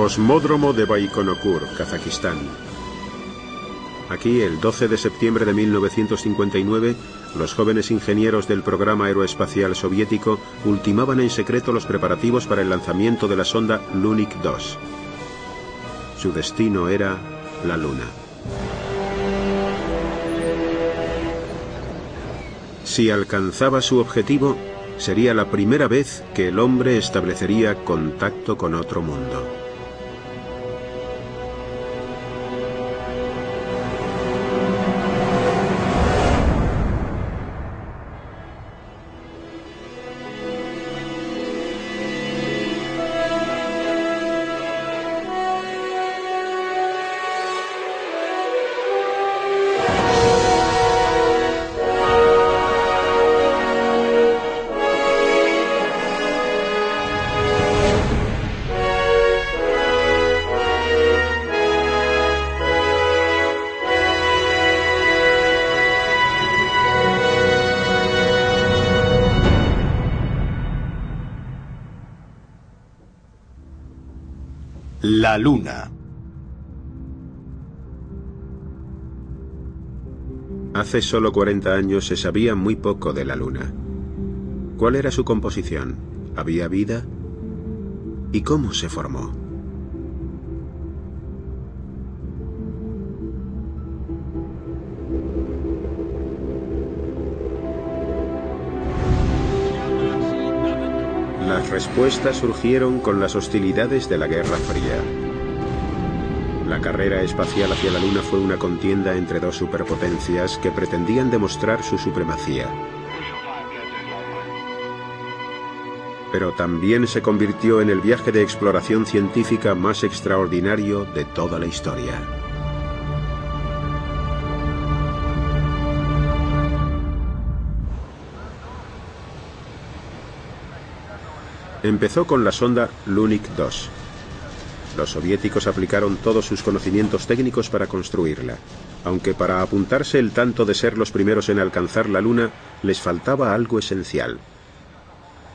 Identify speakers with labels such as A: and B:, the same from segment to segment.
A: Cosmódromo de Baikonur, Kazajistán. Aquí, el 12 de septiembre de 1959, los jóvenes ingenieros del programa aeroespacial soviético ultimaban en secreto los preparativos para el lanzamiento de la sonda Lunik 2. Su destino era la Luna. Si alcanzaba su objetivo, sería la primera vez que el hombre establecería contacto con otro mundo.
B: Luna.
A: Hace solo 40 años se sabía muy poco de la Luna. ¿Cuál era su composición? ¿Había vida? ¿Y cómo se formó? Las respuestas surgieron con las hostilidades de la Guerra Fría. La carrera espacial hacia la Luna fue una contienda entre dos superpotencias que pretendían demostrar su supremacía. Pero también se convirtió en el viaje de exploración científica más extraordinario de toda la historia. Empezó con la sonda Lunik 2. Los soviéticos aplicaron todos sus conocimientos técnicos para construirla, aunque para apuntarse el tanto de ser los primeros en alcanzar la Luna les faltaba algo esencial.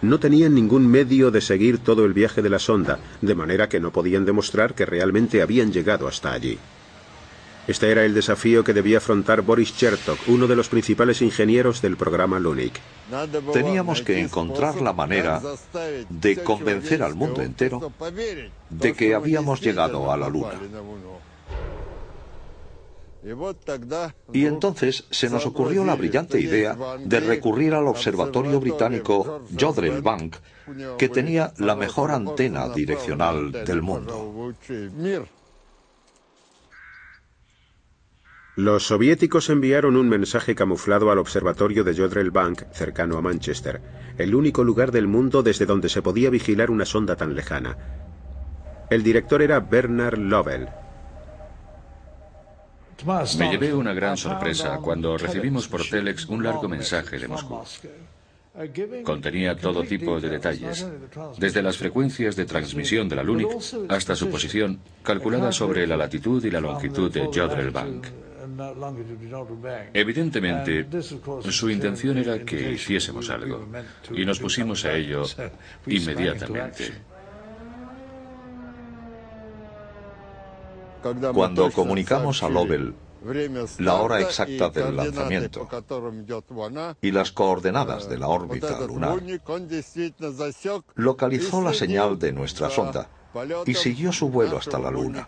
A: No tenían ningún medio de seguir todo el viaje de la sonda, de manera que no podían demostrar que realmente habían llegado hasta allí. Este era el desafío que debía afrontar Boris Chertok, uno de los principales ingenieros del programa Lunik.
B: Teníamos que encontrar la manera de convencer al mundo entero de que habíamos llegado a la Luna. Y entonces se nos ocurrió la brillante idea de recurrir al observatorio británico Jodrell Bank, que tenía la mejor antena direccional del mundo.
A: Los soviéticos enviaron un mensaje camuflado al observatorio de Jodrell Bank, cercano a Manchester, el único lugar del mundo desde donde se podía vigilar una sonda tan lejana. El director era Bernard Lovell.
C: Me llevé una gran sorpresa cuando recibimos por Telex un largo mensaje de Moscú. Contenía todo tipo de detalles, desde las frecuencias de transmisión de la LUNIC hasta su posición, calculada sobre la latitud y la longitud de Jodrell Bank. Evidentemente, su intención era que hiciésemos algo, y nos pusimos a ello inmediatamente.
B: Cuando comunicamos a Lovell la hora exacta del lanzamiento y las coordenadas de la órbita lunar, localizó la señal de nuestra sonda y siguió su vuelo hasta la Luna.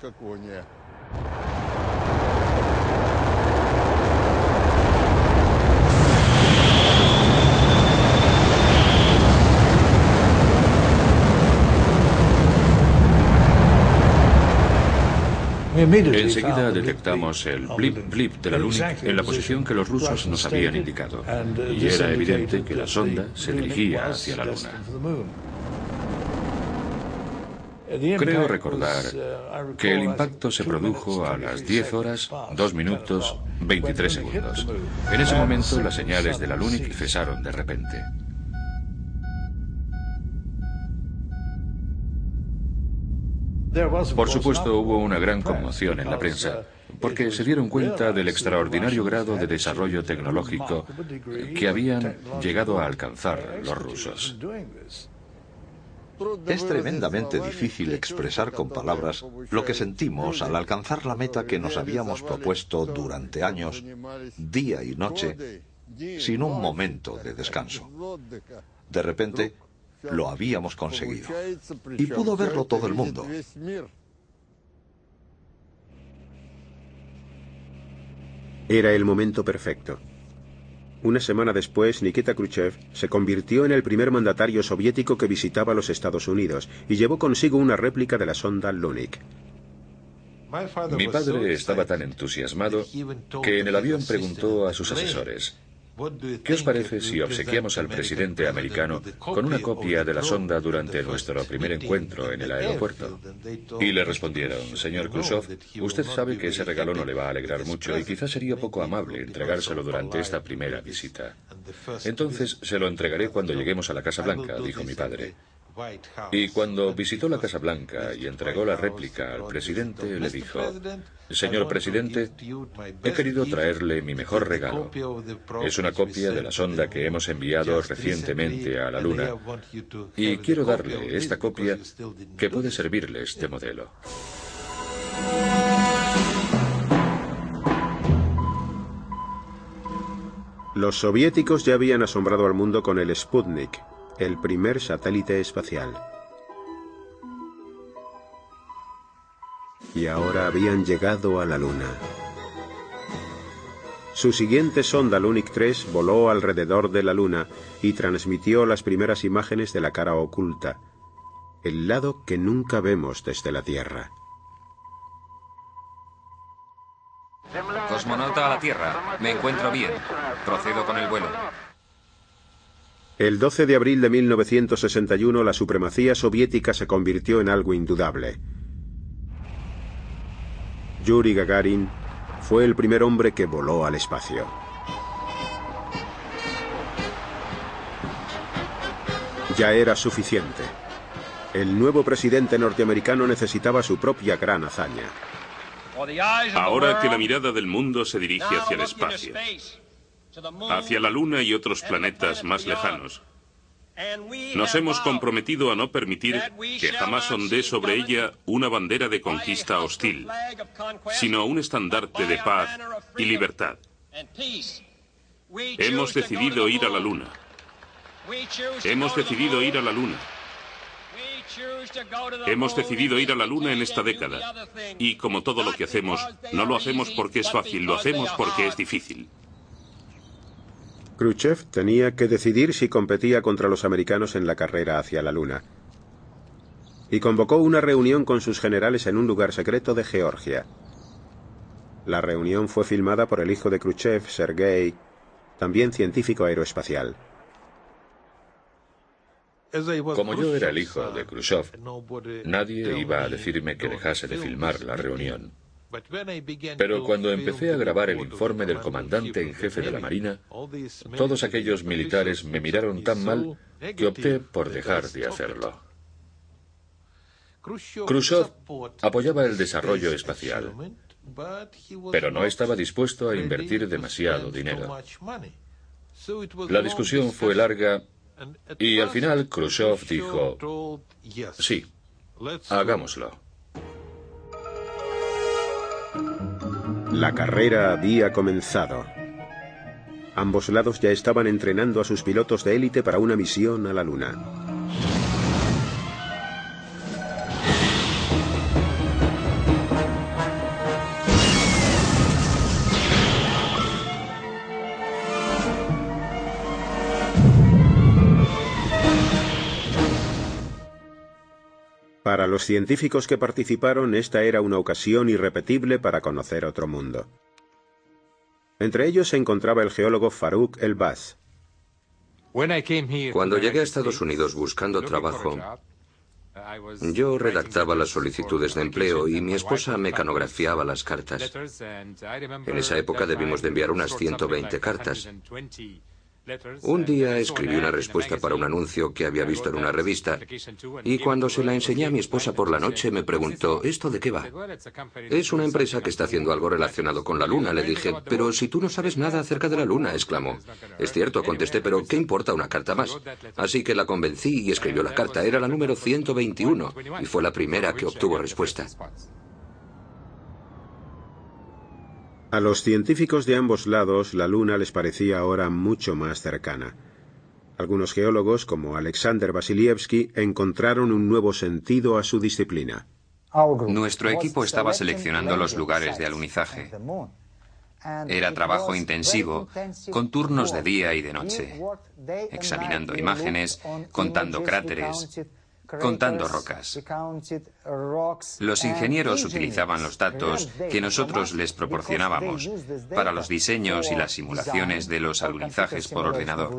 C: Enseguida detectamos el blip blip de la Lunic en la posición que los rusos nos habían indicado. Y era evidente que la sonda se dirigía hacia la Luna. Creo recordar que el impacto se produjo a las 10 horas, 2 minutos, 23 segundos. En ese momento las señales de la Lunic cesaron de repente. Por supuesto, hubo una gran conmoción en la prensa, porque se dieron cuenta del extraordinario grado de desarrollo tecnológico que habían llegado a alcanzar los rusos.
B: Es tremendamente difícil expresar con palabras lo que sentimos al alcanzar la meta que nos habíamos propuesto durante años, día y noche, sin un momento de descanso. De repente, lo habíamos conseguido. Y pudo verlo todo el mundo.
A: Era el momento perfecto. Una semana después, Nikita Khrushchev se convirtió en el primer mandatario soviético que visitaba los Estados Unidos y llevó consigo una réplica de la sonda Lunik.
C: Mi padre estaba tan entusiasmado que en el avión preguntó a sus asesores, ¿Qué os parece si obsequiamos al presidente americano con una copia de la sonda durante nuestro primer encuentro en el aeropuerto? Y le respondieron, señor Khrushchev, usted sabe que ese regalo no le va a alegrar mucho y quizás sería poco amable entregárselo durante esta primera visita. Entonces se lo entregaré cuando lleguemos a la Casa Blanca, dijo mi padre. Y cuando visitó la Casa Blanca y entregó la réplica al presidente, le dijo, Señor presidente, he querido traerle mi mejor regalo. Es una copia de la sonda que hemos enviado recientemente a la Luna y quiero darle esta copia que puede servirle este modelo.
A: Los soviéticos ya habían asombrado al mundo con el Sputnik, el primer satélite espacial. Y ahora habían llegado a la Luna. Su siguiente sonda Lunik 3 voló alrededor de la Luna y transmitió las primeras imágenes de la cara oculta, el lado que nunca vemos desde la Tierra.
D: Cosmonauta a la Tierra. Me encuentro bien. Procedo con el vuelo.
A: El 12 de abril de 1961 la supremacía soviética se convirtió en algo indudable. Yuri Gagarin fue el primer hombre que voló al espacio. Ya era suficiente. El nuevo presidente norteamericano necesitaba su propia gran hazaña.
E: Ahora que la mirada del mundo se dirige hacia el espacio, hacia la Luna y otros planetas más lejanos. Nos hemos comprometido a no permitir que jamás ondee sobre ella una bandera de conquista hostil, sino un estandarte de paz y libertad. Hemos decidido ir a la Luna. Hemos decidido ir a la Luna. Hemos decidido ir a la Luna en esta década. Y como todo lo que hacemos, no lo hacemos porque es fácil, lo hacemos porque es difícil.
A: Khrushchev tenía que decidir si competía contra los americanos en la carrera hacia la Luna. Y convocó una reunión con sus generales en un lugar secreto de Georgia. La reunión fue filmada por el hijo de Khrushchev, Sergei, también científico aeroespacial.
C: Como yo era el hijo de Khrushchev, nadie iba a decirme que dejase de filmar la reunión. Pero cuando empecé a grabar el informe del comandante en jefe de la Marina, todos aquellos militares me miraron tan mal que opté por dejar de hacerlo. Khrushchev apoyaba el desarrollo espacial, pero no estaba dispuesto a invertir demasiado dinero. La discusión fue larga y al final Khrushchev dijo, sí, hagámoslo.
A: La carrera había comenzado. Ambos lados ya estaban entrenando a sus pilotos de élite para una misión a la Luna. Para los científicos que participaron, esta era una ocasión irrepetible para conocer otro mundo. Entre ellos se encontraba el geólogo Farouk El-Baz.
F: Cuando llegué a Estados Unidos buscando trabajo, yo redactaba las solicitudes de empleo y mi esposa mecanografiaba las cartas. En esa época debimos de enviar unas 120 cartas. Un día escribí una respuesta para un anuncio que había visto en una revista y cuando se la enseñé a mi esposa por la noche me preguntó, ¿esto de qué va? Es una empresa que está haciendo algo relacionado con la luna, le dije, pero si tú no sabes nada acerca de la luna, exclamó. Es cierto, contesté, pero ¿qué importa una carta más? Así que la convencí y escribió la carta. Era la número 121 y fue la primera que obtuvo respuesta.
A: A los científicos de ambos lados la Luna les parecía ahora mucho más cercana. Algunos geólogos, como Alexander Vasilievsky, encontraron un nuevo sentido a su disciplina.
D: Nuestro equipo estaba seleccionando los lugares de alunizaje. Era trabajo intensivo, con turnos de día y de noche, examinando imágenes, contando cráteres, contando rocas. Los ingenieros utilizaban los datos que nosotros les proporcionábamos para los diseños y las simulaciones de los alunizajes por ordenador.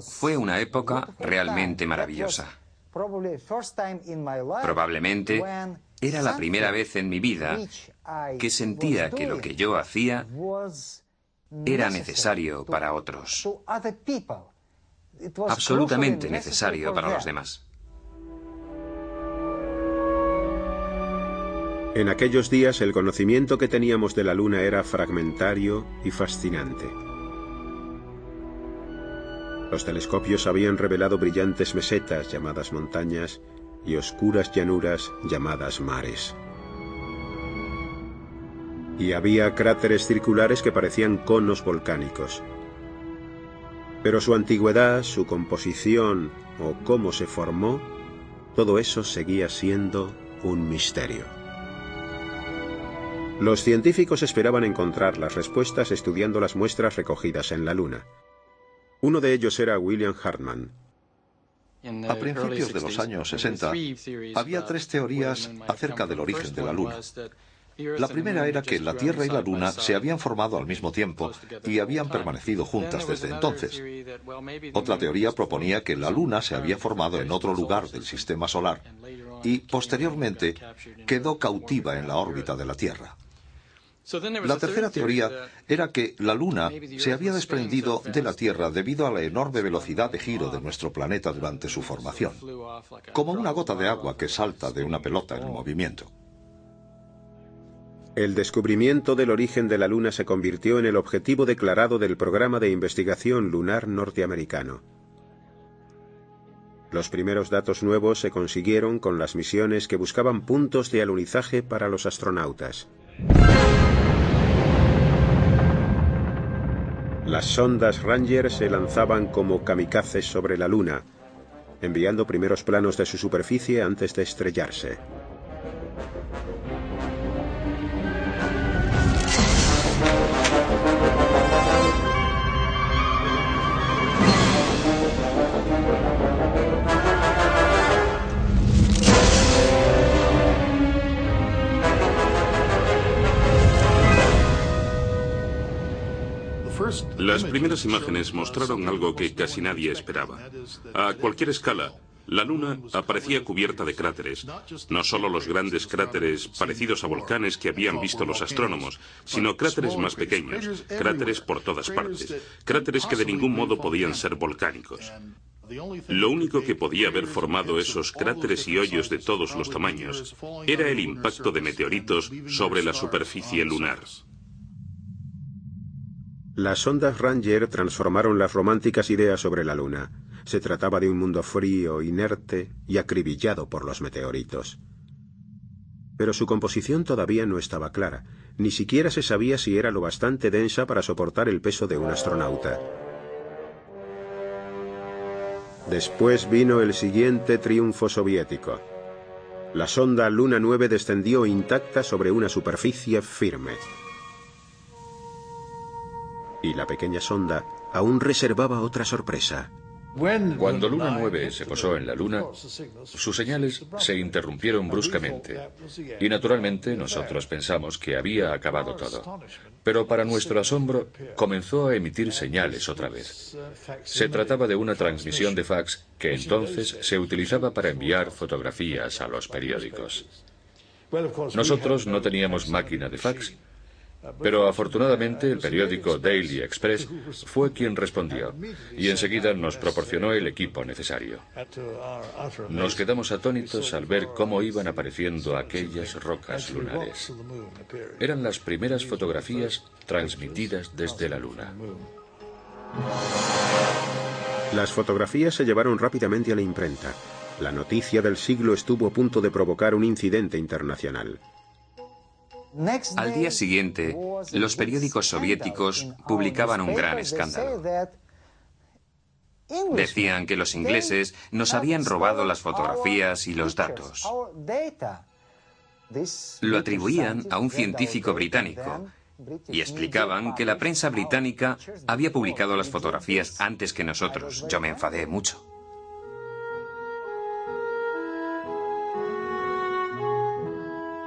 D: Fue una época realmente maravillosa. Probablemente era la primera vez en mi vida que sentía que lo que yo hacía era necesario para otros absolutamente necesario para los demás.
A: En aquellos días el conocimiento que teníamos de la Luna era fragmentario y fascinante. Los telescopios habían revelado brillantes mesetas llamadas montañas y oscuras llanuras llamadas mares. Y había cráteres circulares que parecían conos volcánicos. Pero su antigüedad, su composición o cómo se formó, todo eso seguía siendo un misterio. Los científicos esperaban encontrar las respuestas estudiando las muestras recogidas en la Luna. Uno de ellos era William Hartman.
B: A principios de los años 60 había tres teorías acerca del origen de la Luna. La primera era que la Tierra y la Luna se habían formado al mismo tiempo y habían permanecido juntas desde entonces. Otra teoría proponía que la Luna se había formado en otro lugar del sistema solar y posteriormente quedó cautiva en la órbita de la Tierra. La tercera teoría era que la Luna se había desprendido de la Tierra debido a la enorme velocidad de giro de nuestro planeta durante su formación, como una gota de agua que salta de una pelota en movimiento.
A: El descubrimiento del origen de la Luna se convirtió en el objetivo declarado del programa de investigación lunar norteamericano. Los primeros datos nuevos se consiguieron con las misiones que buscaban puntos de alunizaje para los astronautas. Las sondas Ranger se lanzaban como kamikazes sobre la Luna, enviando primeros planos de su superficie antes de estrellarse.
E: Las primeras imágenes mostraron algo que casi nadie esperaba. A cualquier escala, la Luna aparecía cubierta de cráteres, no solo los grandes cráteres parecidos a volcanes que habían visto los astrónomos, sino cráteres más pequeños, cráteres por todas partes, cráteres que de ningún modo podían ser volcánicos. Lo único que podía haber formado esos cráteres y hoyos de todos los tamaños era el impacto de meteoritos sobre la superficie lunar.
A: Las ondas Ranger transformaron las románticas ideas sobre la Luna. Se trataba de un mundo frío, inerte y acribillado por los meteoritos. Pero su composición todavía no estaba clara. Ni siquiera se sabía si era lo bastante densa para soportar el peso de un astronauta. Después vino el siguiente triunfo soviético. La sonda Luna 9 descendió intacta sobre una superficie firme y la pequeña sonda aún reservaba otra sorpresa.
C: Cuando Luna 9 se posó en la Luna, sus señales se interrumpieron bruscamente y naturalmente nosotros pensamos que había acabado todo. Pero para nuestro asombro comenzó a emitir señales otra vez. Se trataba de una transmisión de fax que entonces se utilizaba para enviar fotografías a los periódicos. Nosotros no teníamos máquina de fax pero afortunadamente el periódico Daily Express fue quien respondió y enseguida nos proporcionó el equipo necesario. Nos quedamos atónitos al ver cómo iban apareciendo aquellas rocas lunares. Eran las primeras fotografías transmitidas desde la Luna.
A: Las fotografías se llevaron rápidamente a la imprenta. La noticia del siglo estuvo a punto de provocar un incidente internacional.
D: Al día siguiente, los periódicos soviéticos publicaban un gran escándalo. Decían que los ingleses nos habían robado las fotografías y los datos. Lo atribuían a un científico británico y explicaban que la prensa británica había publicado las fotografías antes que nosotros. Yo me enfadé mucho.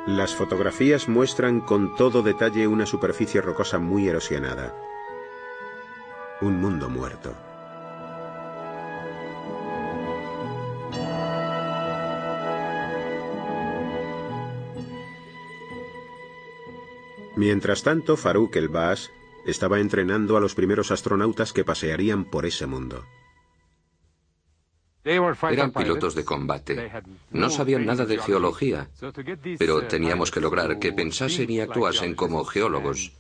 A: Las fotografías muestran con todo detalle una superficie rocosa muy erosionada. Un mundo muerto. Mientras tanto, Farouk el-Bas estaba entrenando a los primeros astronautas que pasearían por ese mundo.
F: Eran pilotos de combate. No sabían nada de geología, pero teníamos que lograr que pensasen y actuasen como geólogos.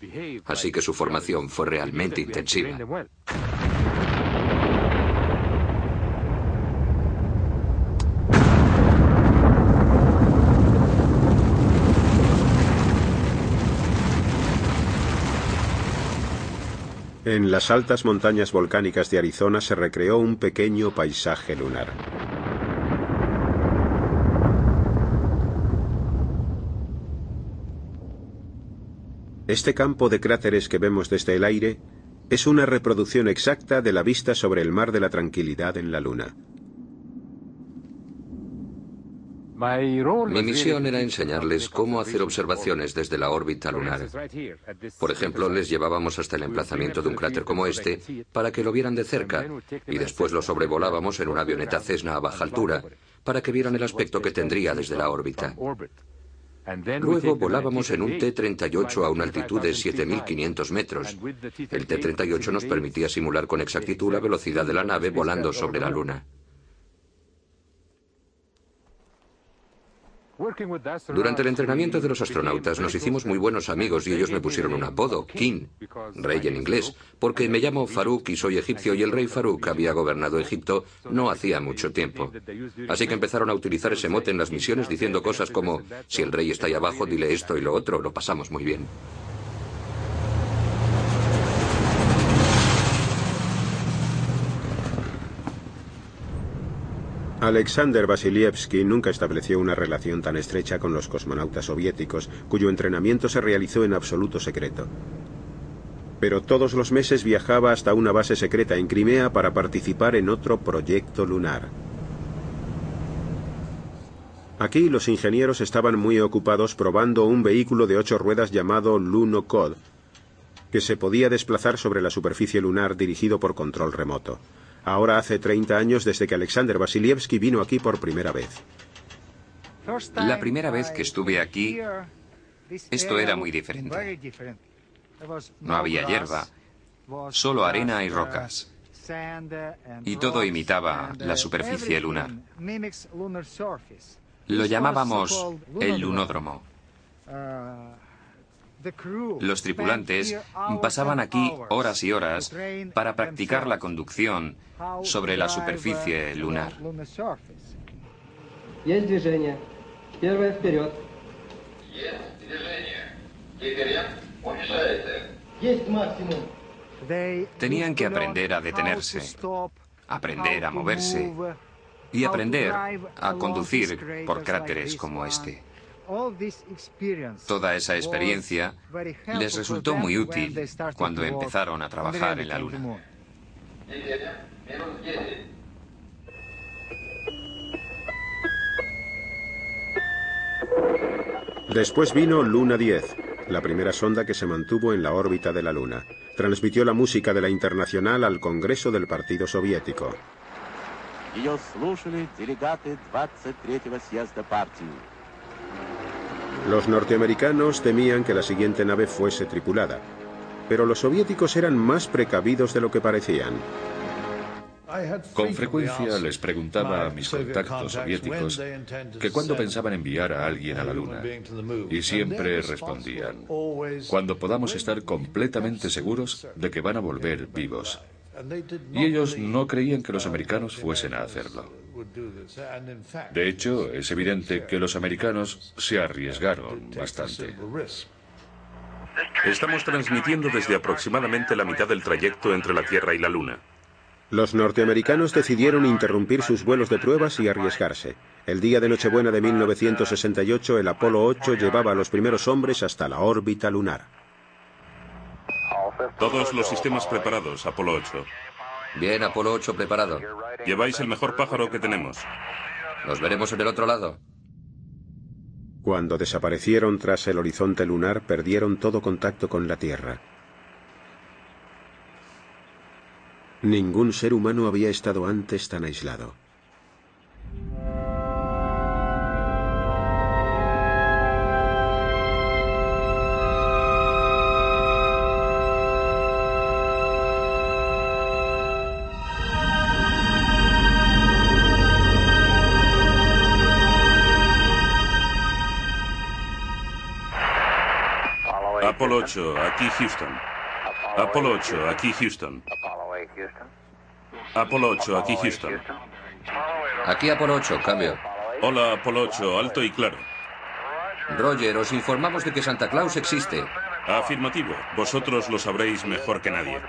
F: Así que su formación fue realmente intensiva.
A: En las altas montañas volcánicas de Arizona se recreó un pequeño paisaje lunar. Este campo de cráteres que vemos desde el aire es una reproducción exacta de la vista sobre el mar de la tranquilidad en la Luna.
F: Mi misión era enseñarles cómo hacer observaciones desde la órbita lunar. Por ejemplo, les llevábamos hasta el emplazamiento de un cráter como este para que lo vieran de cerca y después lo sobrevolábamos en una avioneta Cessna a baja altura para que vieran el aspecto que tendría desde la órbita. Luego volábamos en un T-38 a una altitud de 7.500 metros. El T-38 nos permitía simular con exactitud la velocidad de la nave volando sobre la Luna. Durante el entrenamiento de los astronautas nos hicimos muy buenos amigos y ellos me pusieron un apodo, King, rey en inglés, porque me llamo Farouk y soy egipcio y el rey Farouk había gobernado Egipto no hacía mucho tiempo. Así que empezaron a utilizar ese mote en las misiones diciendo cosas como, si el rey está ahí abajo, dile esto y lo otro, lo pasamos muy bien.
A: Alexander Vasilievsky nunca estableció una relación tan estrecha con los cosmonautas soviéticos, cuyo entrenamiento se realizó en absoluto secreto. Pero todos los meses viajaba hasta una base secreta en Crimea para participar en otro proyecto lunar. Aquí los ingenieros estaban muy ocupados probando un vehículo de ocho ruedas llamado Lunocod, que se podía desplazar sobre la superficie lunar dirigido por control remoto. Ahora hace 30 años desde que Alexander Vasilievsky vino aquí por primera vez.
D: La primera vez que estuve aquí, esto era muy diferente. No había hierba, solo arena y rocas. Y todo imitaba la superficie lunar. Lo llamábamos el lunódromo. Los tripulantes pasaban aquí horas y horas para practicar la conducción sobre la superficie lunar. Tenían que aprender a detenerse, aprender a moverse y aprender a conducir por cráteres como este. Toda esa experiencia les resultó muy útil cuando empezaron a trabajar en la Luna.
A: Después vino Luna 10, la primera sonda que se mantuvo en la órbita de la Luna. Transmitió la música de la Internacional al Congreso del Partido Soviético. Ее слушали делегаты 23-го съезда партии. Los norteamericanos temían que la siguiente nave fuese tripulada, pero los soviéticos eran más precavidos de lo que parecían.
C: Con frecuencia les preguntaba a mis contactos soviéticos que cuándo pensaban enviar a alguien a la Luna. Y siempre respondían, cuando podamos estar completamente seguros de que van a volver vivos. Y ellos no creían que los americanos fuesen a hacerlo. De hecho, es evidente que los americanos se arriesgaron bastante.
E: Estamos transmitiendo desde aproximadamente la mitad del trayecto entre la Tierra y la Luna.
A: Los norteamericanos decidieron interrumpir sus vuelos de pruebas y arriesgarse. El día de Nochebuena de 1968, el Apolo 8 llevaba a los primeros hombres hasta la órbita lunar.
E: Todos los sistemas preparados, Apolo 8.
F: Bien, Apolo 8 preparado.
E: Lleváis el mejor pájaro que tenemos.
F: Nos veremos en el otro lado.
A: Cuando desaparecieron tras el horizonte lunar, perdieron todo contacto con la Tierra. Ningún ser humano había estado antes tan aislado.
E: Apolo 8, aquí Houston. Apolo 8, aquí Houston. Apolo 8, aquí Houston.
F: Aquí Apolo 8, cambio.
E: Hola, Apolo 8, alto y claro.
F: Roger, os informamos de que Santa Claus existe.
E: Afirmativo. Vosotros lo sabréis mejor que nadie.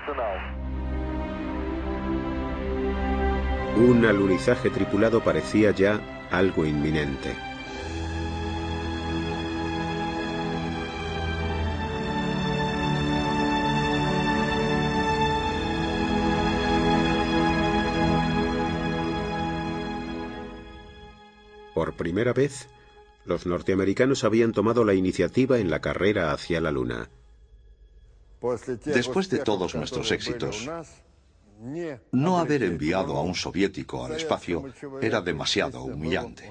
A: Un alunizaje tripulado parecía ya algo inminente. Primera vez, los norteamericanos habían tomado la iniciativa en la carrera hacia la Luna.
B: Después de todos nuestros éxitos, no haber enviado a un soviético al espacio era demasiado humillante.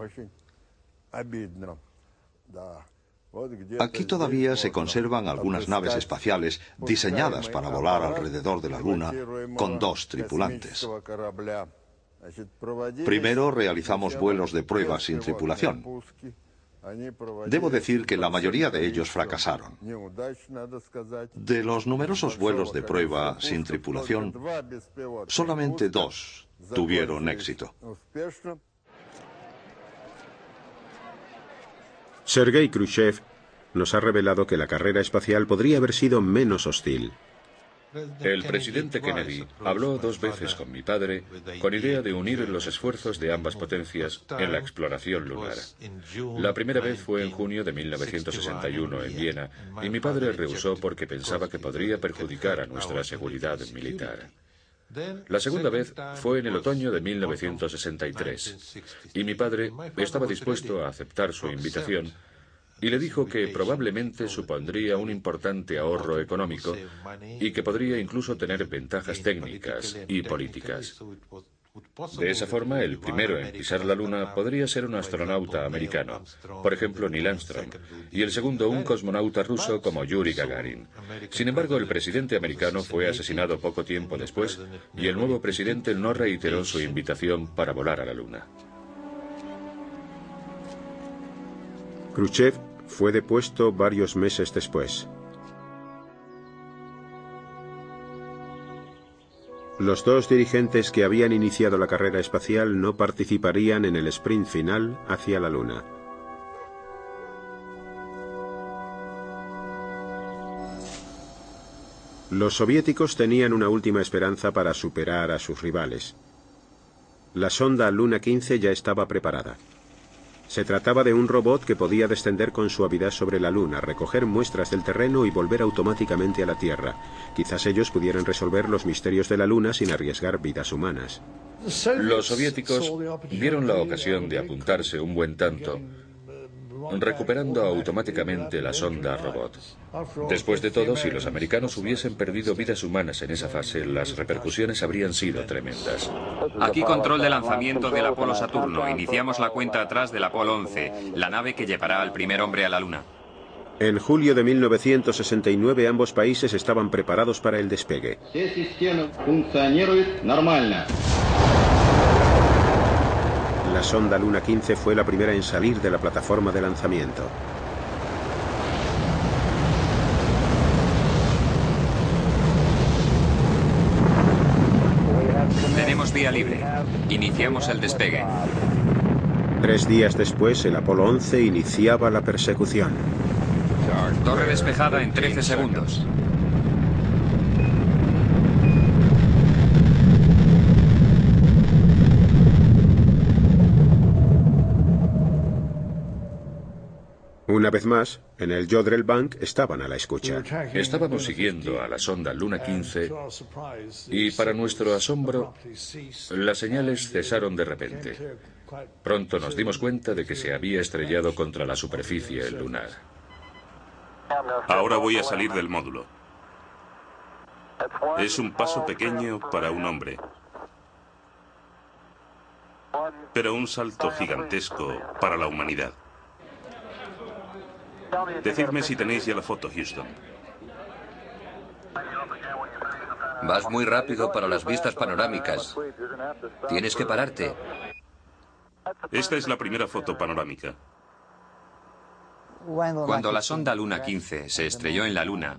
B: Aquí todavía se conservan algunas naves espaciales diseñadas para volar alrededor de la Luna con dos tripulantes. Primero realizamos vuelos de prueba sin tripulación. Debo decir que la mayoría de ellos fracasaron. De los numerosos vuelos de prueba sin tripulación, solamente dos tuvieron éxito.
A: Sergei Khrushchev nos ha revelado que la carrera espacial podría haber sido menos hostil.
C: El presidente Kennedy habló dos veces con mi padre con idea de unir los esfuerzos de ambas potencias en la exploración lunar. La primera vez fue en junio de 1961 en Viena y mi padre rehusó porque pensaba que podría perjudicar a nuestra seguridad militar. La segunda vez fue en el otoño de 1963 y mi padre estaba dispuesto a aceptar su invitación y le dijo que probablemente supondría un importante ahorro económico y que podría incluso tener ventajas técnicas y políticas. De esa forma, el primero en pisar la Luna podría ser un astronauta americano, por ejemplo Neil Armstrong, y el segundo un cosmonauta ruso como Yuri Gagarin. Sin embargo, el presidente americano fue asesinado poco tiempo después y el nuevo presidente no reiteró su invitación para volar a la Luna.
A: Khrushchev fue depuesto varios meses después. Los dos dirigentes que habían iniciado la carrera espacial no participarían en el sprint final hacia la Luna. Los soviéticos tenían una última esperanza para superar a sus rivales. La sonda Luna 15 ya estaba preparada. Se trataba de un robot que podía descender con suavidad sobre la Luna, recoger muestras del terreno y volver automáticamente a la Tierra. Quizás ellos pudieran resolver los misterios de la Luna sin arriesgar vidas humanas.
C: Los soviéticos vieron la ocasión de apuntarse un buen tanto recuperando automáticamente la sonda robot. Después de todo, si los americanos hubiesen perdido vidas humanas en esa fase, las repercusiones habrían sido tremendas.
D: Aquí control de lanzamiento del Apolo Saturno. Iniciamos la cuenta atrás del Apolo 11, la nave que llevará al primer hombre a la Luna.
A: En julio de 1969 ambos países estaban preparados para el despegue. La sonda Luna 15 fue la primera en salir de la plataforma de lanzamiento.
D: Tenemos vía libre. Iniciamos el despegue.
A: Tres días después, el Apolo 11 iniciaba la persecución.
D: Torre despejada en 13 segundos.
A: Una vez más, en el Jodrell Bank estaban a la escucha.
C: Estábamos siguiendo a la sonda Luna 15 y para nuestro asombro, las señales cesaron de repente. Pronto nos dimos cuenta de que se había estrellado contra la superficie lunar.
E: Ahora voy a salir del módulo. Es un paso pequeño para un hombre, pero un salto gigantesco para la humanidad. Decidme si tenéis ya la foto, Houston.
F: Vas muy rápido para las vistas panorámicas. Tienes que pararte.
E: Esta es la primera foto panorámica.
D: Cuando la sonda Luna 15 se estrelló en la Luna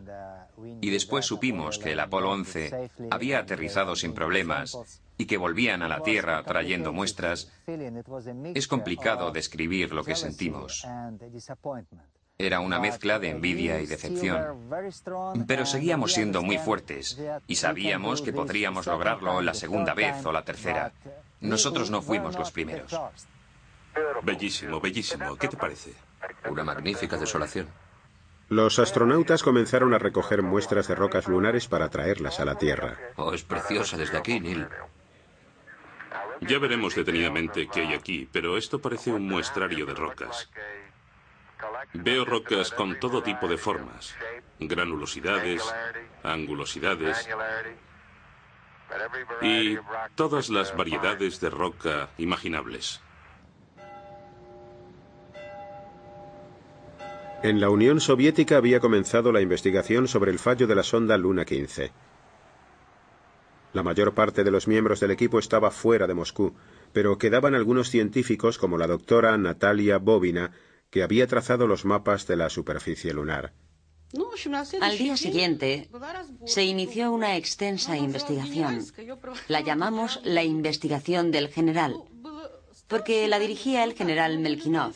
D: y después supimos que el Apolo 11 había aterrizado sin problemas y que volvían a la Tierra trayendo muestras, es complicado describir lo que sentimos. Era una mezcla de envidia y decepción. Pero seguíamos siendo muy fuertes y sabíamos que podríamos lograrlo la segunda vez o la tercera. Nosotros no fuimos los primeros.
E: Bellísimo, bellísimo. ¿Qué te parece?
F: Una magnífica desolación.
A: Los astronautas comenzaron a recoger muestras de rocas lunares para traerlas a la Tierra.
F: Oh, es preciosa desde aquí, Neil.
E: Ya veremos detenidamente qué hay aquí, pero esto parece un muestrario de rocas. Veo rocas con todo tipo de formas, granulosidades, angulosidades y todas las variedades de roca imaginables.
A: En la Unión Soviética había comenzado la investigación sobre el fallo de la sonda Luna 15. La mayor parte de los miembros del equipo estaba fuera de Moscú, pero quedaban algunos científicos como la doctora Natalia Bobina, que había trazado los mapas de la superficie lunar.
G: Al día siguiente se inició una extensa investigación. La llamamos la investigación del general, porque la dirigía el general Melkinov.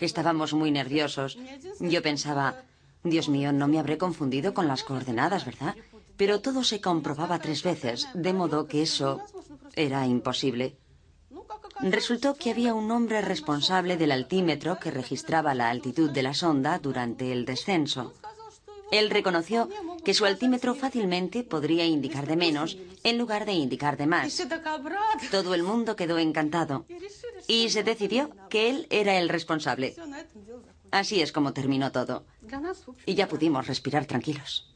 G: Estábamos muy nerviosos. Yo pensaba, Dios mío, no me habré confundido con las coordenadas, ¿verdad? Pero todo se comprobaba tres veces, de modo que eso era imposible. Resultó que había un hombre responsable del altímetro que registraba la altitud de la sonda durante el descenso. Él reconoció que su altímetro fácilmente podría indicar de menos en lugar de indicar de más. Todo el mundo quedó encantado y se decidió que él era el responsable. Así es como terminó todo. Y ya pudimos respirar tranquilos.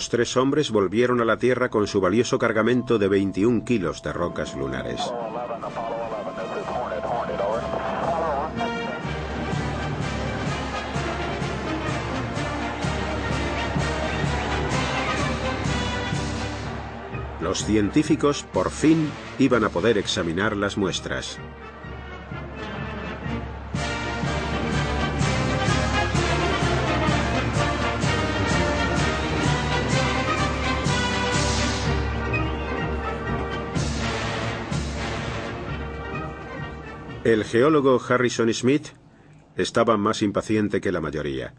A: Los tres hombres volvieron a la Tierra con su valioso cargamento de 21 kilos de rocas lunares. Los científicos por fin iban a poder examinar las muestras. El geólogo Harrison Smith estaba más impaciente que la mayoría.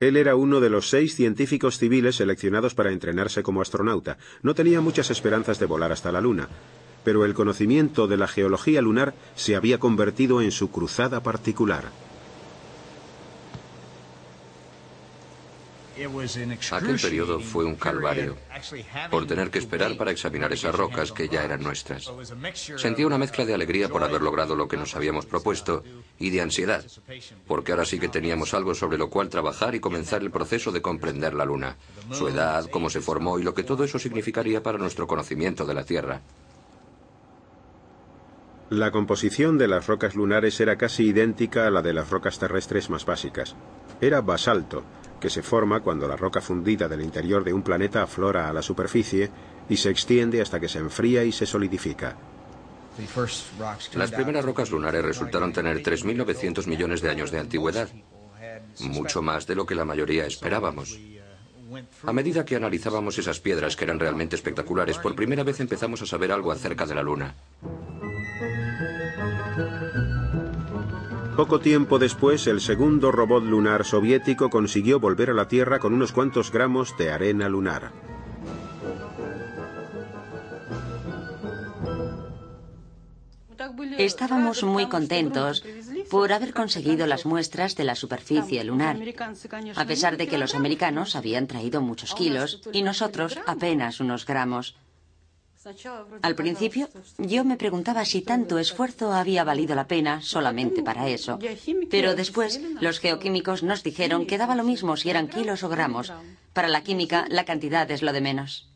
A: Él era uno de los seis científicos civiles seleccionados para entrenarse como astronauta. No tenía muchas esperanzas de volar hasta la Luna, pero el conocimiento de la geología lunar se había convertido en su cruzada particular.
F: Aquel periodo fue un calvario, por tener que esperar para examinar esas rocas que ya eran nuestras. Sentía una mezcla de alegría por haber logrado lo que nos habíamos propuesto y de ansiedad, porque ahora sí que teníamos algo sobre lo cual trabajar y comenzar el proceso de comprender la Luna, su edad, cómo se formó y lo que todo eso significaría para nuestro conocimiento de la Tierra.
A: La composición de las rocas lunares era casi idéntica a la de las rocas terrestres más básicas. Era basalto, que se forma cuando la roca fundida del interior de un planeta aflora a la superficie y se extiende hasta que se enfría y se solidifica.
F: Las primeras rocas lunares resultaron tener 3.900 millones de años de antigüedad, mucho más de lo que la mayoría esperábamos. A medida que analizábamos esas piedras que eran realmente espectaculares, por primera vez empezamos a saber algo acerca de la Luna.
A: Poco tiempo después, el segundo robot lunar soviético consiguió volver a la Tierra con unos cuantos gramos de arena lunar.
G: Estábamos muy contentos por haber conseguido las muestras de la superficie lunar, a pesar de que los americanos habían traído muchos kilos y nosotros apenas unos gramos. Al principio, yo me preguntaba si tanto esfuerzo había valido la pena solamente para eso. Pero después, los geoquímicos nos dijeron que daba lo mismo si eran kilos o gramos. Para la química, la cantidad es lo de menos.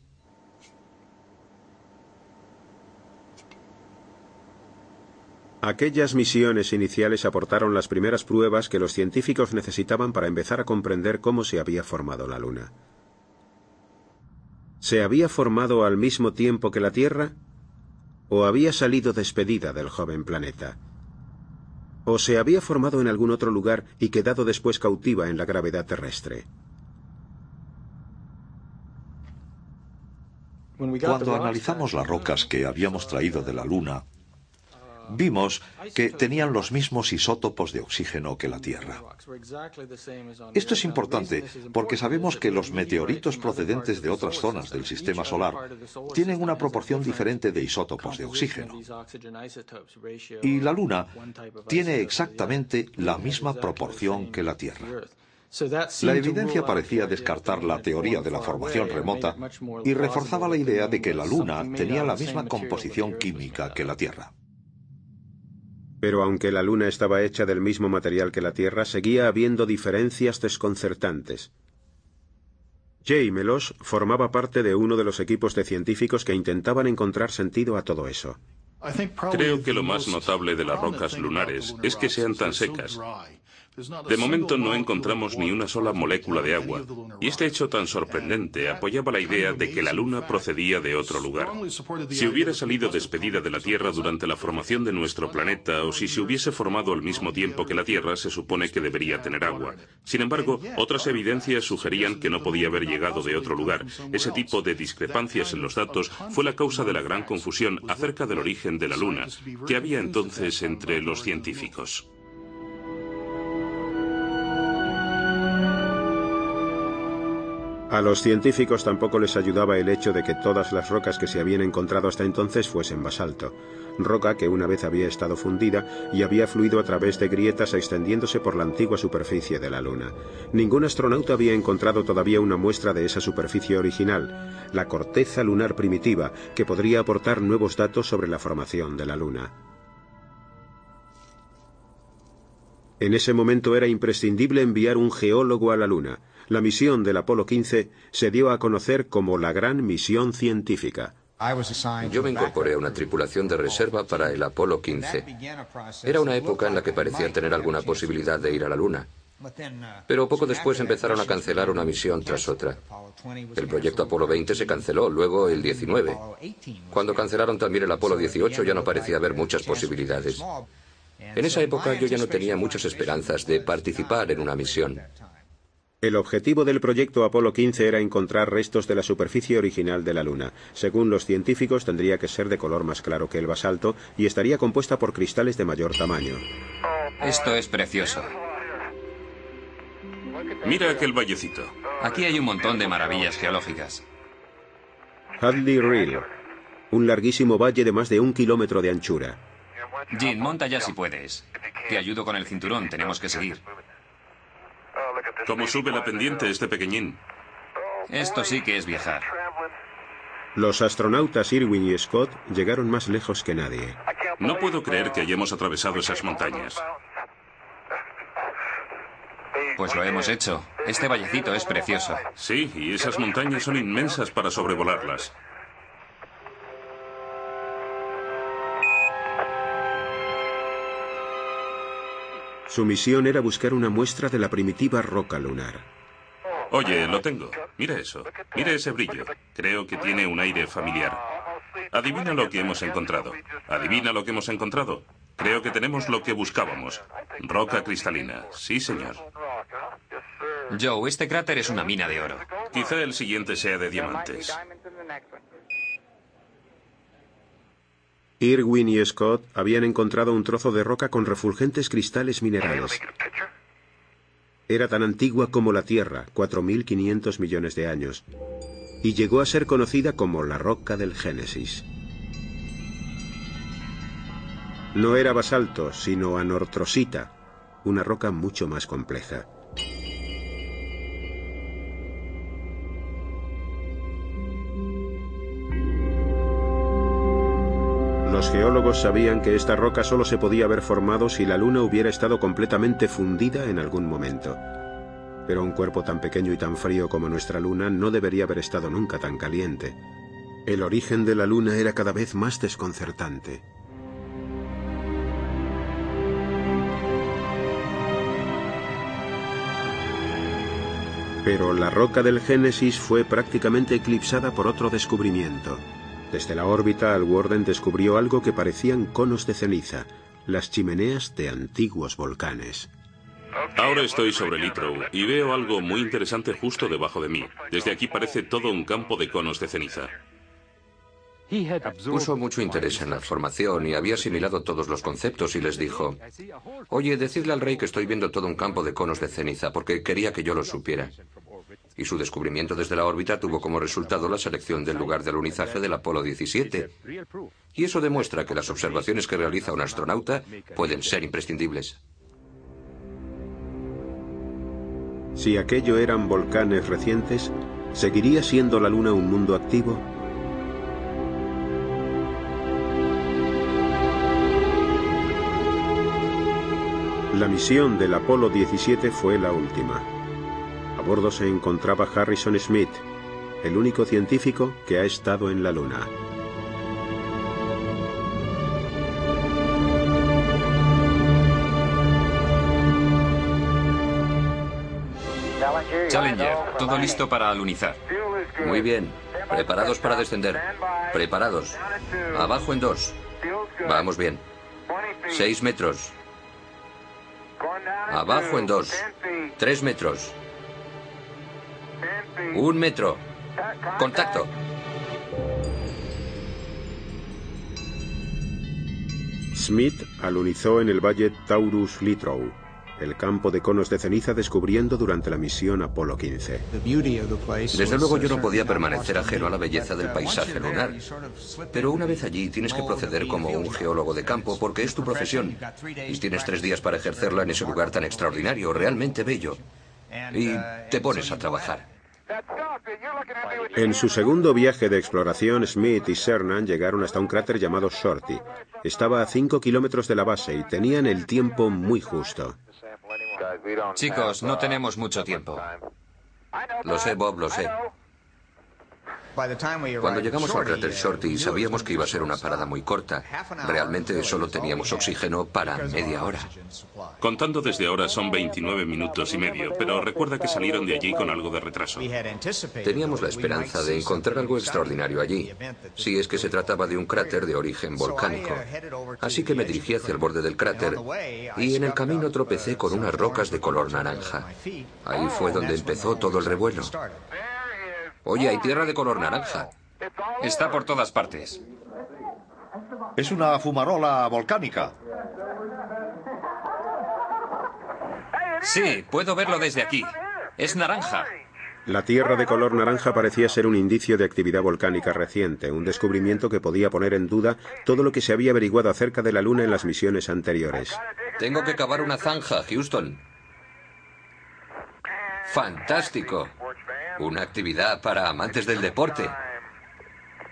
A: Aquellas misiones iniciales aportaron las primeras pruebas que los científicos necesitaban para empezar a comprender cómo se había formado la Luna. ¿Se había formado al mismo tiempo que la Tierra? ¿O había salido despedida del joven planeta? ¿O se había formado en algún otro lugar y quedado después cautiva en la gravedad terrestre?
B: Cuando analizamos las rocas que habíamos traído de la Luna, vimos que tenían los mismos isótopos de oxígeno que la Tierra. Esto es importante porque sabemos que los meteoritos procedentes de otras zonas del sistema solar tienen una proporción diferente de isótopos de oxígeno. Y la Luna tiene exactamente la misma proporción que la Tierra. La evidencia parecía descartar la teoría de la formación remota y reforzaba la idea de que la Luna tenía la misma composición química que la Tierra.
A: Pero aunque la Luna estaba hecha del mismo material que la Tierra, seguía habiendo diferencias desconcertantes. Jay Melos formaba parte de uno de los equipos de científicos que intentaban encontrar sentido a todo eso.
E: Creo que lo más notable de las rocas lunares es que sean tan secas. De momento no encontramos ni una sola molécula de agua, y este hecho tan sorprendente apoyaba la idea de que la Luna procedía de otro lugar. Si hubiera salido despedida de la Tierra durante la formación de nuestro planeta, o si se hubiese formado al mismo tiempo que la Tierra, se supone que debería tener agua. Sin embargo, otras evidencias sugerían que no podía haber llegado de otro lugar. Ese tipo de discrepancias en los datos fue la causa de la gran confusión acerca del origen de la Luna, que había entonces entre los científicos.
A: A los científicos tampoco les ayudaba el hecho de que todas las rocas que se habían encontrado hasta entonces fuesen basalto, roca que una vez había estado fundida y había fluido a través de grietas extendiéndose por la antigua superficie de la Luna. Ningún astronauta había encontrado todavía una muestra de esa superficie original, la corteza lunar primitiva, que podría aportar nuevos datos sobre la formación de la Luna. En ese momento era imprescindible enviar un geólogo a la Luna, la misión del Apolo 15 se dio a conocer como la Gran Misión Científica.
F: Yo me incorporé a una tripulación de reserva para el Apolo 15. Era una época en la que parecía tener alguna posibilidad de ir a la Luna. Pero poco después empezaron a cancelar una misión tras otra. El proyecto Apolo 20 se canceló, luego el 19. Cuando cancelaron también el Apolo 18 ya no parecía haber muchas posibilidades. En esa época yo ya no tenía muchas esperanzas de participar en una misión.
A: El objetivo del proyecto Apolo 15 era encontrar restos de la superficie original de la Luna. Según los científicos, tendría que ser de color más claro que el basalto y estaría compuesta por cristales de mayor tamaño.
D: Esto es precioso.
E: Mira aquel vallecito.
D: Aquí hay un montón de maravillas geológicas.
A: Hadley Reel, un larguísimo valle de más de un kilómetro de anchura.
D: Jim, monta ya si puedes. Te ayudo con el cinturón, tenemos que seguir.
E: ¿Cómo sube la pendiente este pequeñín?
D: Esto sí que es viajar.
A: Los astronautas Irwin y Scott llegaron más lejos que nadie.
E: No puedo creer que hayamos atravesado esas montañas.
D: Pues lo hemos hecho. Este vallecito es precioso.
E: Sí, y esas montañas son inmensas para sobrevolarlas.
A: Su misión era buscar una muestra de la primitiva roca lunar.
E: Oye, lo tengo. Mira eso. Mira ese brillo. Creo que tiene un aire familiar. Adivina lo que hemos encontrado. Adivina lo que hemos encontrado. Creo que tenemos lo que buscábamos. Roca cristalina. Sí, señor.
D: Joe, este cráter es una mina de oro.
E: Quizá el siguiente sea de diamantes.
A: Irwin y Scott habían encontrado un trozo de roca con refulgentes cristales minerales. Era tan antigua como la Tierra, 4.500 millones de años, y llegó a ser conocida como la roca del Génesis. No era basalto, sino anortrosita, una roca mucho más compleja. Geólogos sabían que esta roca solo se podía haber formado si la Luna hubiera estado completamente fundida en algún momento. Pero un cuerpo tan pequeño y tan frío como nuestra Luna no debería haber estado nunca tan caliente. El origen de la Luna era cada vez más desconcertante. Pero la roca del Génesis fue prácticamente eclipsada por otro descubrimiento. Desde la órbita, Warden descubrió algo que parecían conos de ceniza, las chimeneas de antiguos volcanes.
E: Ahora estoy sobre Littrow y veo algo muy interesante justo debajo de mí. Desde aquí parece todo un campo de conos de ceniza.
F: Puso mucho interés en la formación y había asimilado todos los conceptos y les dijo, oye, decidle al rey que estoy viendo todo un campo de conos de ceniza porque quería que yo lo supiera y su descubrimiento desde la órbita tuvo como resultado la selección del lugar de alunizaje del Apolo 17. Y eso demuestra que las observaciones que realiza un astronauta pueden ser imprescindibles.
A: Si aquello eran volcanes recientes, ¿seguiría siendo la Luna un mundo activo? La misión del Apolo 17 fue la última. A bordo se encontraba Harrison Smith, el único científico que ha estado en la Luna.
D: Challenger, todo listo para alunizar.
F: Muy bien. Preparados para descender. Preparados. Abajo en dos. Vamos bien. Seis metros. Abajo en dos. Tres metros. Un metro. Contacto.
A: Smith alunizó en el valle Taurus Litrow, el campo de conos de ceniza descubriendo durante la misión Apolo 15.
F: Desde luego yo no podía permanecer ajeno a la belleza del paisaje lunar. Pero una vez allí tienes que proceder como un geólogo de campo porque es tu profesión. Y tienes tres días para ejercerla en ese lugar tan extraordinario, realmente bello. Y te pones a trabajar.
A: En su segundo viaje de exploración, Smith y Cernan llegaron hasta un cráter llamado Shorty. Estaba a 5 kilómetros de la base y tenían el tiempo muy justo.
D: Chicos, no tenemos mucho tiempo.
F: Lo sé, Bob, lo sé. Cuando llegamos al cráter Shorty sabíamos que iba a ser una parada muy corta. Realmente solo teníamos oxígeno para media hora.
E: Contando desde ahora son 29 minutos y medio, pero recuerda que salieron de allí con algo de retraso.
F: Teníamos la esperanza de encontrar algo extraordinario allí, si es que se trataba de un cráter de origen volcánico. Así que me dirigí hacia el borde del cráter y en el camino tropecé con unas rocas de color naranja. Ahí fue donde empezó todo el revuelo. Oye, hay tierra de color naranja.
D: Está por todas partes.
B: Es una fumarola volcánica.
D: Sí, puedo verlo desde aquí. Es naranja.
A: La tierra de color naranja parecía ser un indicio de actividad volcánica reciente, un descubrimiento que podía poner en duda todo lo que se había averiguado acerca de la Luna en las misiones anteriores.
F: Tengo que cavar una zanja, Houston. Fantástico. Una actividad para amantes del deporte.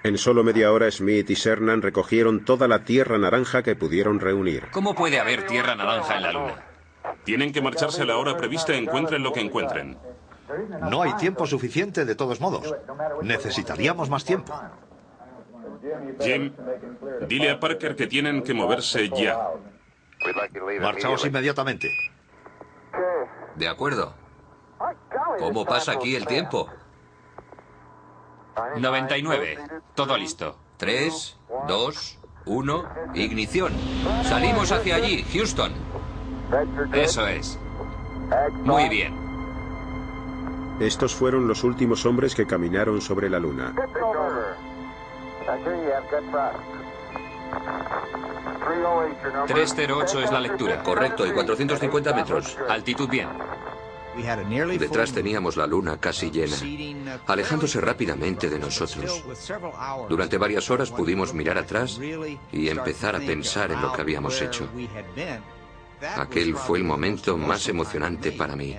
A: En solo media hora Smith y Cernan recogieron toda la tierra naranja que pudieron reunir.
D: ¿Cómo puede haber tierra naranja en la Luna?
E: Tienen que marcharse a la hora prevista, encuentren lo que encuentren.
B: No hay tiempo suficiente de todos modos. Necesitaríamos más tiempo.
E: Jim, dile a Parker que tienen que moverse ya.
B: Marchaos inmediatamente.
F: De acuerdo. ¿Cómo pasa aquí el tiempo?
D: 99. Todo listo.
F: 3, 2, 1. Ignición. Salimos hacia allí, Houston.
D: Eso es. Muy bien.
A: Estos fueron los últimos hombres que caminaron sobre la Luna.
D: 308 es la lectura.
F: Correcto, y 450 metros.
D: Altitud bien.
F: Detrás teníamos la luna casi llena, alejándose rápidamente de nosotros. Durante varias horas pudimos mirar atrás y empezar a pensar en lo que habíamos hecho. Aquel fue el momento más emocionante para mí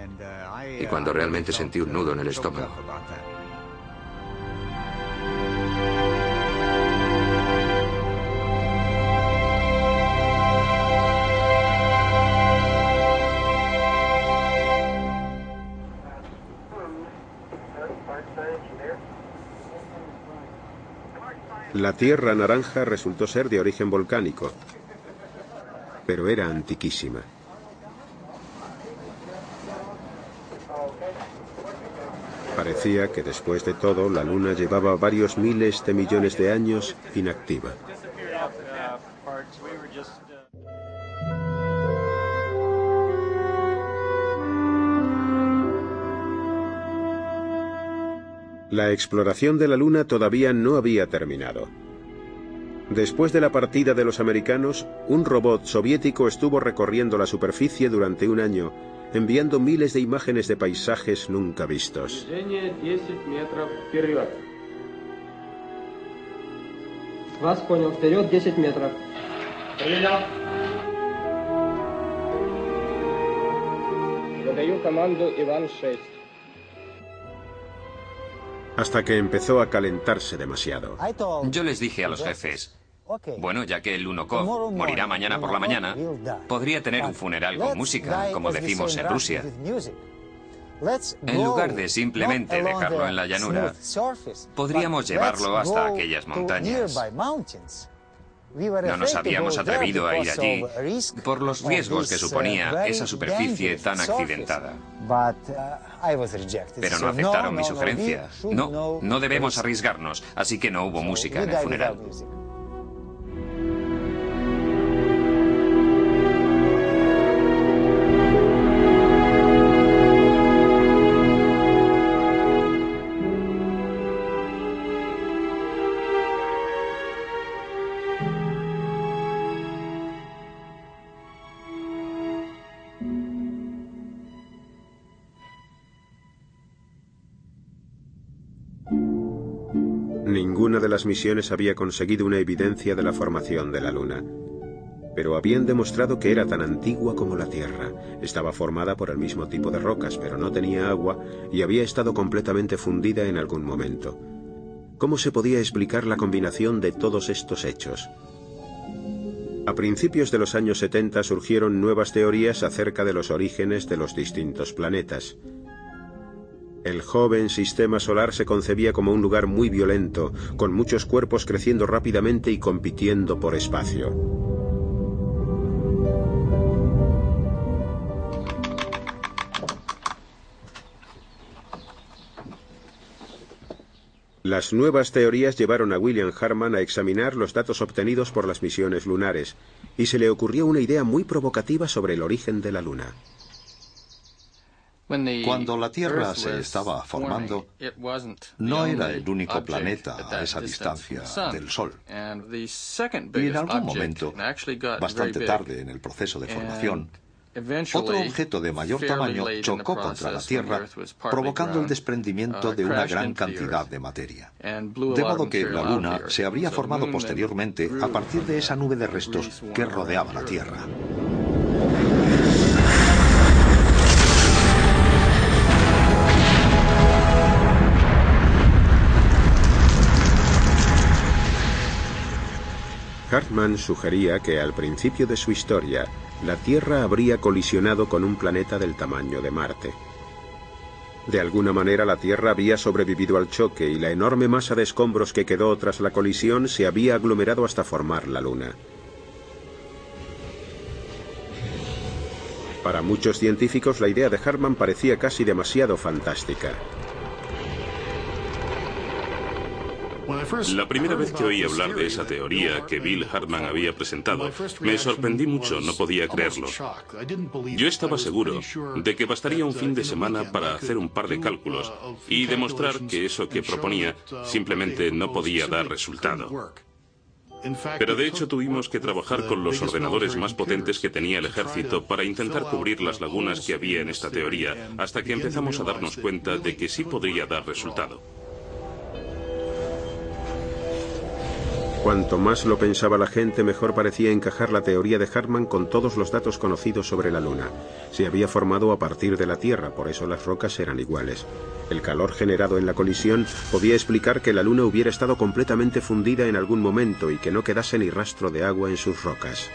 F: y cuando realmente sentí un nudo en el estómago.
A: La tierra naranja resultó ser de origen volcánico, pero era antiquísima. Parecía que después de todo la Luna llevaba varios miles de millones de años inactiva. La exploración de la Luna todavía no había terminado. Después de la partida de los americanos, un robot soviético estuvo recorriendo la superficie durante un año enviando miles de imágenes de paisajes nunca vistos. Hasta que empezó a calentarse demasiado.
D: Yo les dije a los jefes, bueno, ya que el Lunokov morirá mañana por la mañana, podría tener un funeral con música, como decimos en Rusia. En lugar de simplemente dejarlo en la llanura, podríamos llevarlo hasta aquellas montañas. No nos habíamos atrevido a ir allí por los riesgos que suponía esa superficie tan accidentada. Pero no aceptaron mi sugerencia. No, no debemos arriesgarnos, así que no hubo música en el funeral.
A: Ninguna de las misiones había conseguido una evidencia de la formación de la Luna. Pero habían demostrado que era tan antigua como la Tierra. Estaba formada por el mismo tipo de rocas, pero no tenía agua y había estado completamente fundida en algún momento. ¿Cómo se podía explicar la combinación de todos estos hechos? A principios de los años 70 surgieron nuevas teorías acerca de los orígenes de los distintos planetas. El joven sistema solar se concebía como un lugar muy violento, con muchos cuerpos creciendo rápidamente y compitiendo por espacio. Las nuevas teorías llevaron a William Harman a examinar los datos obtenidos por las misiones lunares, y se le ocurrió una idea muy provocativa sobre el origen de la Luna.
B: Cuando la Tierra se estaba formando, no era el único planeta a esa distancia del Sol. Y en algún momento, bastante tarde en el proceso de formación, Otro objeto de mayor tamaño chocó contra la Tierra, provocando el desprendimiento de una gran cantidad de materia. De modo que la Luna se habría formado posteriormente a partir de esa nube de restos que rodeaba la Tierra.
A: Hartmann sugería que al principio de su historia, la Tierra habría colisionado con un planeta del tamaño de Marte. De alguna manera la Tierra había sobrevivido al choque y la enorme masa de escombros que quedó tras la colisión se había aglomerado hasta formar la Luna. Para muchos científicos la idea de Hartmann parecía casi demasiado fantástica.
E: La primera vez que oí hablar de esa teoría que Bill Hartman había presentado, me sorprendí mucho, no podía creerlo. Yo estaba seguro de que bastaría un fin de semana para hacer un par de cálculos y demostrar que eso que proponía simplemente no podía dar resultado. Pero de hecho tuvimos que trabajar con los ordenadores más potentes que tenía el ejército para intentar cubrir las lagunas que había en esta teoría, hasta que empezamos a darnos cuenta de que sí podría dar resultado.
A: Cuanto más lo pensaba la gente, mejor parecía encajar la teoría de Hartmann con todos los datos conocidos sobre la Luna. Se había formado a partir de la Tierra, por eso las rocas eran iguales. El calor generado en la colisión podía explicar que la Luna hubiera estado completamente fundida en algún momento y que no quedase ni rastro de agua en sus rocas.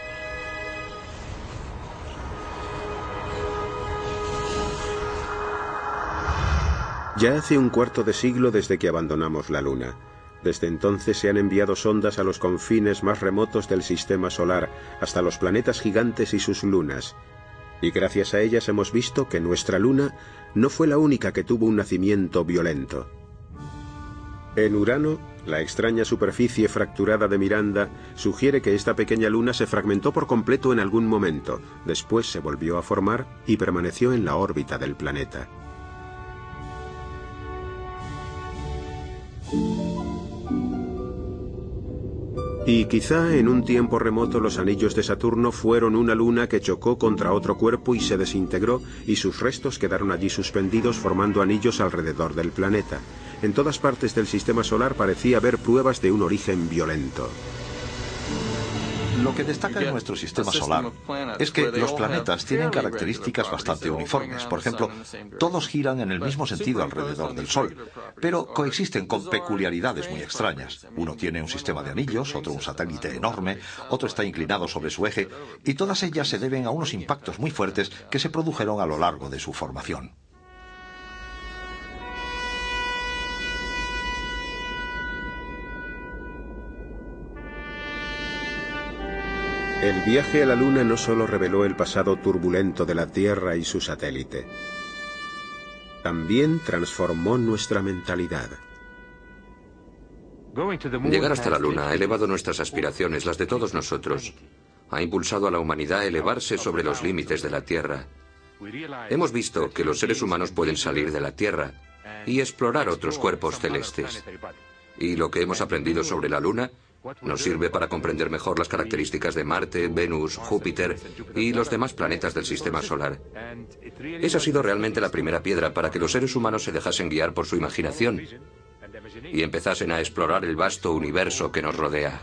A: Ya hace un cuarto de siglo desde que abandonamos la Luna. Desde entonces se han enviado sondas a los confines más remotos del sistema solar, hasta los planetas gigantes y sus lunas. Y gracias a ellas hemos visto que nuestra luna no fue la única que tuvo un nacimiento violento. En Urano, la extraña superficie fracturada de Miranda sugiere que esta pequeña luna se fragmentó por completo en algún momento, después se volvió a formar y permaneció en la órbita del planeta. Y quizá en un tiempo remoto los anillos de Saturno fueron una luna que chocó contra otro cuerpo y se desintegró y sus restos quedaron allí suspendidos formando anillos alrededor del planeta. En todas partes del sistema solar parecía haber pruebas de un origen violento.
B: Lo que destaca en nuestro sistema solar es que los planetas tienen características bastante uniformes. Por ejemplo, todos giran en el mismo sentido alrededor del Sol, pero coexisten con peculiaridades muy extrañas. Uno tiene un sistema de anillos, otro un satélite enorme, otro está inclinado sobre su eje, y todas ellas se deben a unos impactos muy fuertes que se produjeron a lo largo de su formación.
A: El viaje a la Luna no solo reveló el pasado turbulento de la Tierra y su satélite, también transformó nuestra mentalidad.
F: Llegar hasta la Luna ha elevado nuestras aspiraciones, las de todos nosotros. Ha impulsado a la humanidad a elevarse sobre los límites de la Tierra. Hemos visto que los seres humanos pueden salir de la Tierra y explorar otros cuerpos celestes. Y lo que hemos aprendido sobre la Luna nos sirve para comprender mejor las características de Marte, Venus, Júpiter y los demás planetas del sistema solar. Esa ha sido realmente la primera piedra para que los seres humanos se dejasen guiar por su imaginación y empezasen a explorar el vasto universo que nos rodea.